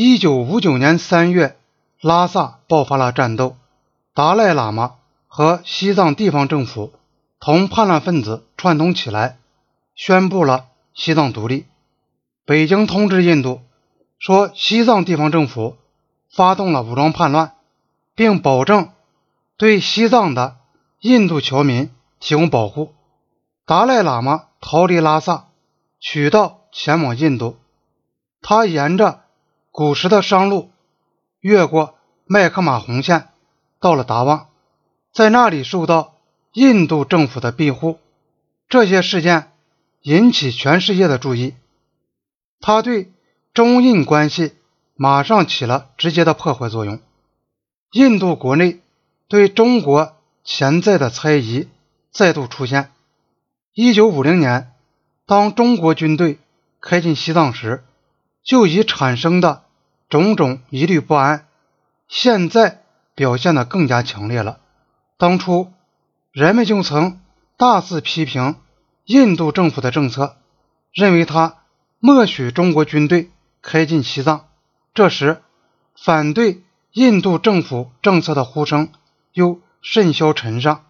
一九五九年三月，拉萨爆发了战斗，达赖喇嘛和西藏地方政府同叛乱分子串通起来，宣布了西藏独立。北京通知印度说，西藏地方政府发动了武装叛乱，并保证对西藏的印度侨民提供保护。达赖喇嘛逃离拉萨，取道前往印度。他沿着古时的商路，越过麦克马洪线，到了达旺，在那里受到印度政府的庇护。这些事件引起全世界的注意，他对中印关系马上起了直接的破坏作用。印度国内对中国潜在的猜疑再度出现。一九五零年，当中国军队开进西藏时，就已产生的种种疑虑不安，现在表现得更加强烈了。当初人们就曾大肆批评印度政府的政策，认为他默许中国军队开进西藏。这时，反对印度政府政策的呼声又甚嚣尘上，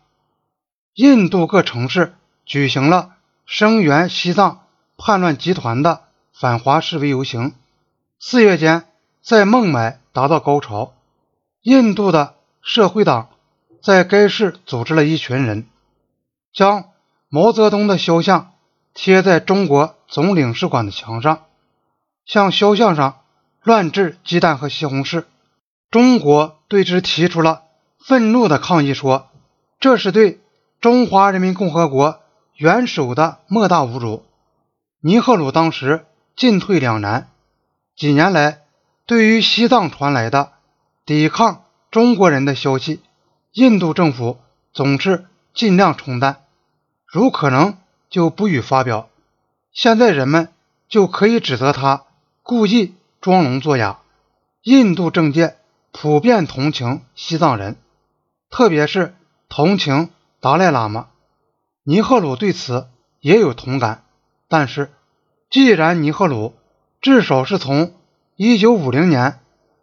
印度各城市。举行了声援西藏叛乱集团的反华示威游行。四月间，在孟买达到高潮。印度的社会党在该市组织了一群人，将毛泽东的肖像贴在中国总领事馆的墙上，向肖像上乱掷鸡蛋和西红柿。中国对之提出了愤怒的抗议，说这是对中华人民共和国。元首的莫大侮辱，尼赫鲁当时进退两难。几年来，对于西藏传来的抵抗中国人的消息，印度政府总是尽量冲淡，如可能就不予发表。现在人们就可以指责他故意装聋作哑。印度政界普遍同情西藏人，特别是同情达赖喇嘛。尼赫鲁对此也有同感，但是既然尼赫鲁至少是从1950年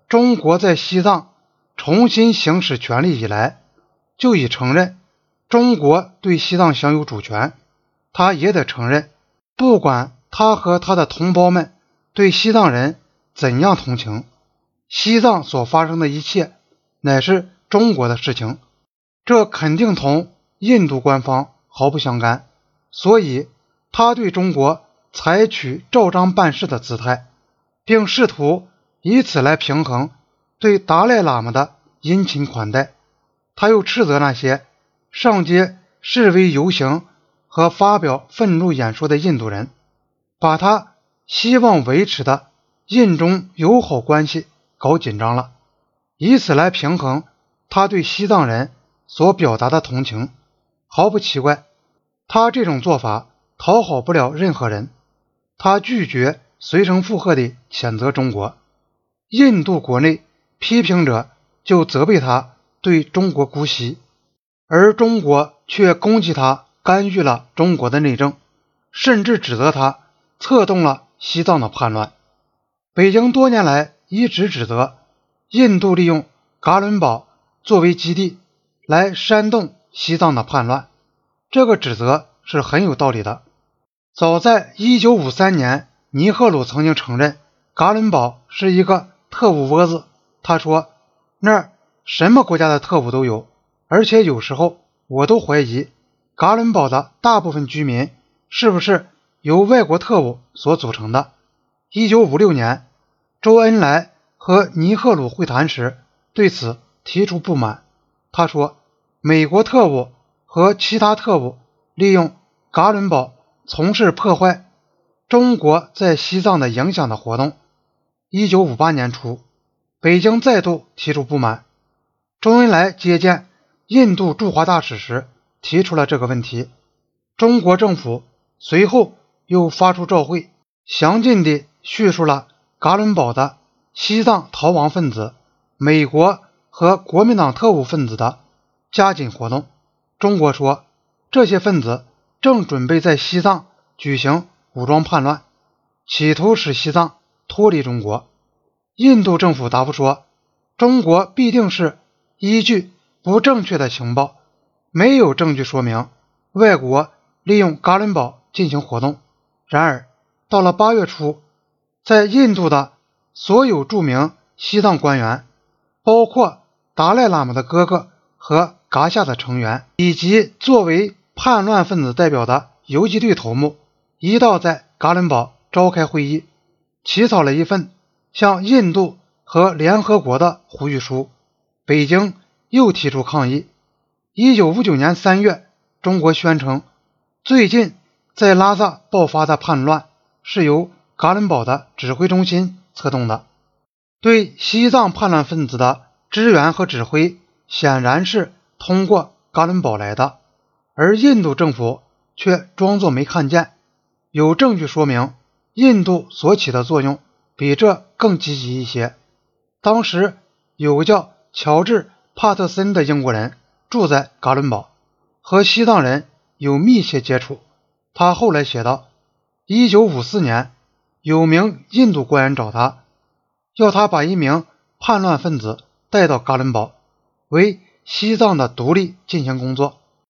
中国在西藏重新行使权力以来，就已承认中国对西藏享有主权，他也得承认，不管他和他的同胞们对西藏人怎样同情，西藏所发生的一切乃是中国的事情，这肯定同印度官方。毫不相干，所以他对中国采取照章办事的姿态，并试图以此来平衡对达赖喇嘛的殷勤款待。他又斥责那些上街示威游行和发表愤怒演说的印度人，把他希望维持的印中友好关系搞紧张了，以此来平衡他对西藏人所表达的同情。毫不奇怪，他这种做法讨好不了任何人。他拒绝随声附和地谴责中国。印度国内批评者就责备他对中国姑息，而中国却攻击他干预了中国的内政，甚至指责他策动了西藏的叛乱。北京多年来一直指责印度利用噶伦堡作为基地来煽动。西藏的叛乱，这个指责是很有道理的。早在1953年，尼赫鲁曾经承认噶伦堡是一个特务窝子。他说：“那儿什么国家的特务都有，而且有时候我都怀疑噶伦堡的大部分居民是不是由外国特务所组成的。”1956 年，周恩来和尼赫鲁会谈时对此提出不满。他说。美国特务和其他特务利用噶伦堡从事破坏中国在西藏的影响的活动。一九五八年初，北京再度提出不满。周恩来接见印度驻华大使时提出了这个问题。中国政府随后又发出照会，详尽地叙述了噶伦堡的西藏逃亡分子、美国和国民党特务分子的。加紧活动。中国说，这些分子正准备在西藏举行武装叛乱，企图使西藏脱离中国。印度政府答复说，中国必定是依据不正确的情报，没有证据说明外国利用嘎伦堡进行活动。然而，到了八月初，在印度的所有著名西藏官员，包括达赖喇嘛的哥哥和噶夏的成员，以及作为叛乱分子代表的游击队头目，一道在噶伦堡召开会议，起草了一份向印度和联合国的呼吁书。北京又提出抗议。一九五九年三月，中国宣称，最近在拉萨爆发的叛乱是由噶伦堡的指挥中心策动的，对西藏叛乱分子的支援和指挥显然是通过噶伦堡来的，而印度政府却装作没看见。有证据说明，印度所起的作用比这更积极一些。当时有个叫乔治·帕特森的英国人住在噶伦堡，和西藏人有密切接触。他后来写道：，一九五四年。有名印度官员找他，要他把一名叛乱分子带到噶伦堡，为西藏的独立进行工作。